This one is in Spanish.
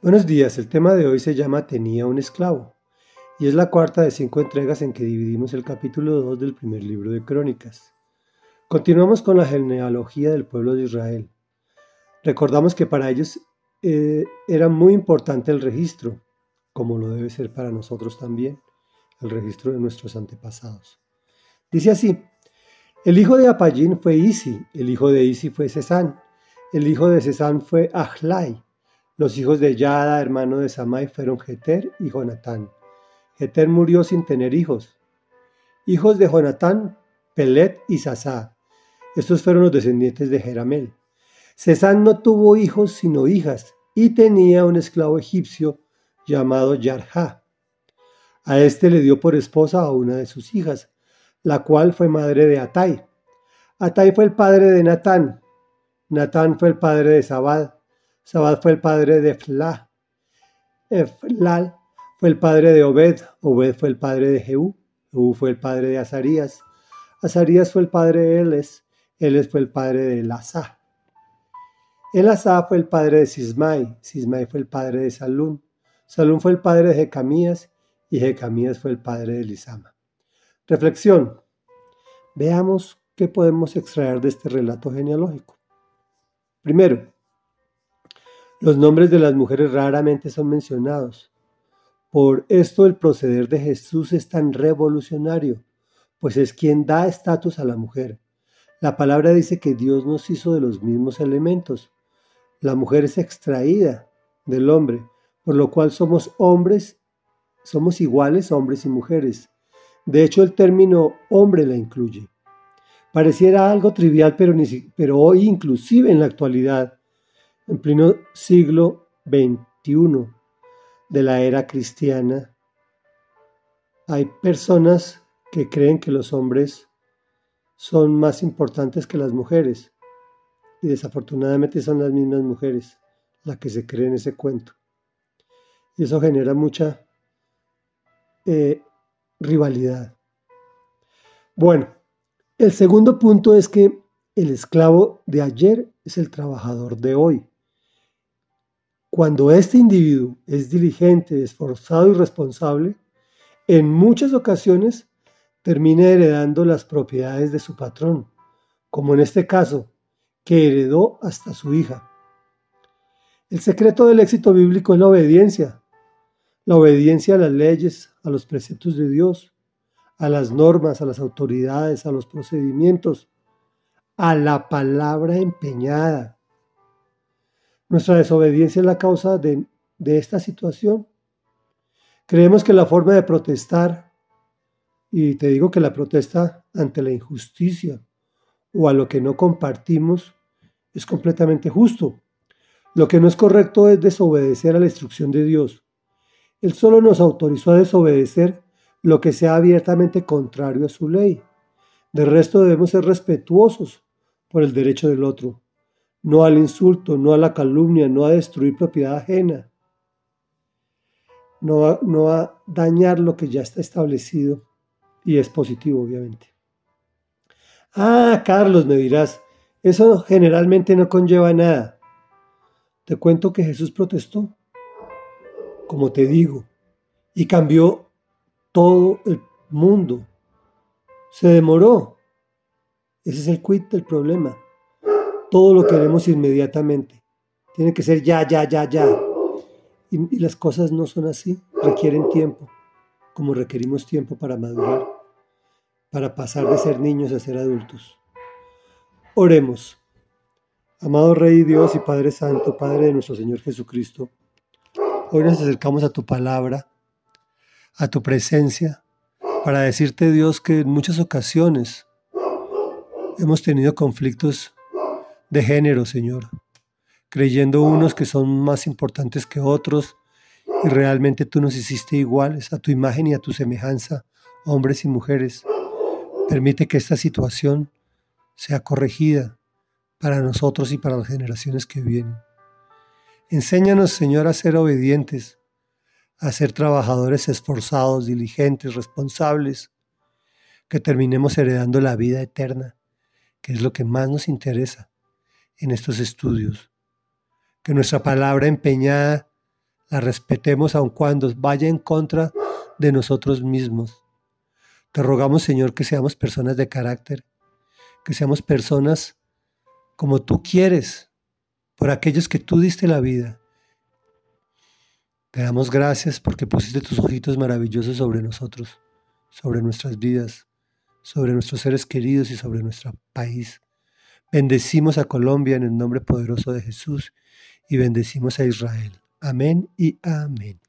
Buenos días, el tema de hoy se llama Tenía un esclavo y es la cuarta de cinco entregas en que dividimos el capítulo 2 del primer libro de Crónicas. Continuamos con la genealogía del pueblo de Israel. Recordamos que para ellos eh, era muy importante el registro, como lo debe ser para nosotros también, el registro de nuestros antepasados. Dice así, el hijo de Apallín fue Isi, el hijo de Isi fue Cesán, el hijo de Cesán fue Ahlai, los hijos de Yada, hermano de Samai, fueron Jeter y Jonatán. Jeter murió sin tener hijos. Hijos de Jonatán, Pelet y Sasá. Estos fueron los descendientes de Jeramel. Cesán no tuvo hijos sino hijas y tenía un esclavo egipcio llamado Yarha. A este le dio por esposa a una de sus hijas, la cual fue madre de Atai. Atai fue el padre de Natán. Natán fue el padre de Sabad. Sabad fue el padre de Fla. Eflal fue el padre de Obed. Obed fue el padre de Jehú. Jehú fue el padre de Azarías. Azarías fue el padre de Eles. Eles fue el padre de Elazá. Elazá fue el padre de Sismai. Sismai fue el padre de Salún. Salún fue el padre de Jecamías. Y Jecamías fue el padre de Lisama. Reflexión. Veamos qué podemos extraer de este relato genealógico. Primero, los nombres de las mujeres raramente son mencionados. Por esto el proceder de Jesús es tan revolucionario, pues es quien da estatus a la mujer. La palabra dice que Dios nos hizo de los mismos elementos. La mujer es extraída del hombre, por lo cual somos hombres, somos iguales hombres y mujeres. De hecho, el término hombre la incluye. Pareciera algo trivial, pero, hoy, inclusive en la actualidad, en pleno siglo XXI de la era cristiana, hay personas que creen que los hombres son más importantes que las mujeres y desafortunadamente son las mismas mujeres las que se creen ese cuento. Y eso genera mucha eh, rivalidad. Bueno, el segundo punto es que el esclavo de ayer es el trabajador de hoy. Cuando este individuo es diligente, esforzado y responsable, en muchas ocasiones termina heredando las propiedades de su patrón, como en este caso, que heredó hasta su hija. El secreto del éxito bíblico es la obediencia, la obediencia a las leyes, a los preceptos de Dios, a las normas, a las autoridades, a los procedimientos, a la palabra empeñada, nuestra desobediencia es la causa de, esta situación. Creemos que la forma de protestar, y te digo que la protesta ante la injusticia o a lo que no compartimos, es completamente justo. Lo que no es correcto es desobedecer a la instrucción de Dios. Él solo nos autorizó a desobedecer lo que sea abiertamente contrario a su ley. De resto debemos ser respetuosos por el derecho del otro no al insulto, no a la calumnia, no a destruir propiedad ajena, no a, no a dañar lo que ya está establecido y es positivo, obviamente. Ah, Carlos, me dirás, eso generalmente no conlleva nada. Te cuento que Jesús protestó, como te digo, y cambió todo el mundo. Se demoró. Ese es el quid del problema todo lo queremos inmediatamente. Tiene que ser ya, ya, ya, ya. Y, las cosas no son así, requieren tiempo, como requerimos tiempo para madurar, para pasar de ser niños a ser adultos. Oremos. Amado Rey Dios y Padre Santo, Padre de nuestro Señor Jesucristo, hoy nos acercamos a tu palabra, a tu presencia, para decirte Dios que en muchas ocasiones hemos tenido conflictos de género, Señor, creyendo unos que son más importantes que otros y realmente tú nos hiciste iguales a tu imagen y a tu semejanza, hombres y mujeres. Permite que esta situación sea corregida para nosotros y para las generaciones que vienen. Enséñanos, Señor, a ser obedientes, a ser trabajadores esforzados, diligentes, responsables, que terminemos heredando la vida eterna, que es lo que más nos interesa en estos estudios. Que nuestra palabra empeñada la respetemos aun cuando vaya en contra de nosotros mismos. Te rogamos, Señor, que seamos personas de carácter, que seamos personas como tú quieres, por aquellos que tú diste la vida. Te damos gracias porque pusiste tus ojitos maravillosos sobre nosotros, sobre nuestras vidas, sobre nuestros seres queridos y sobre nuestro país. Bendecimos a Colombia en el nombre poderoso de Jesús y bendecimos a Israel. Amén y amén.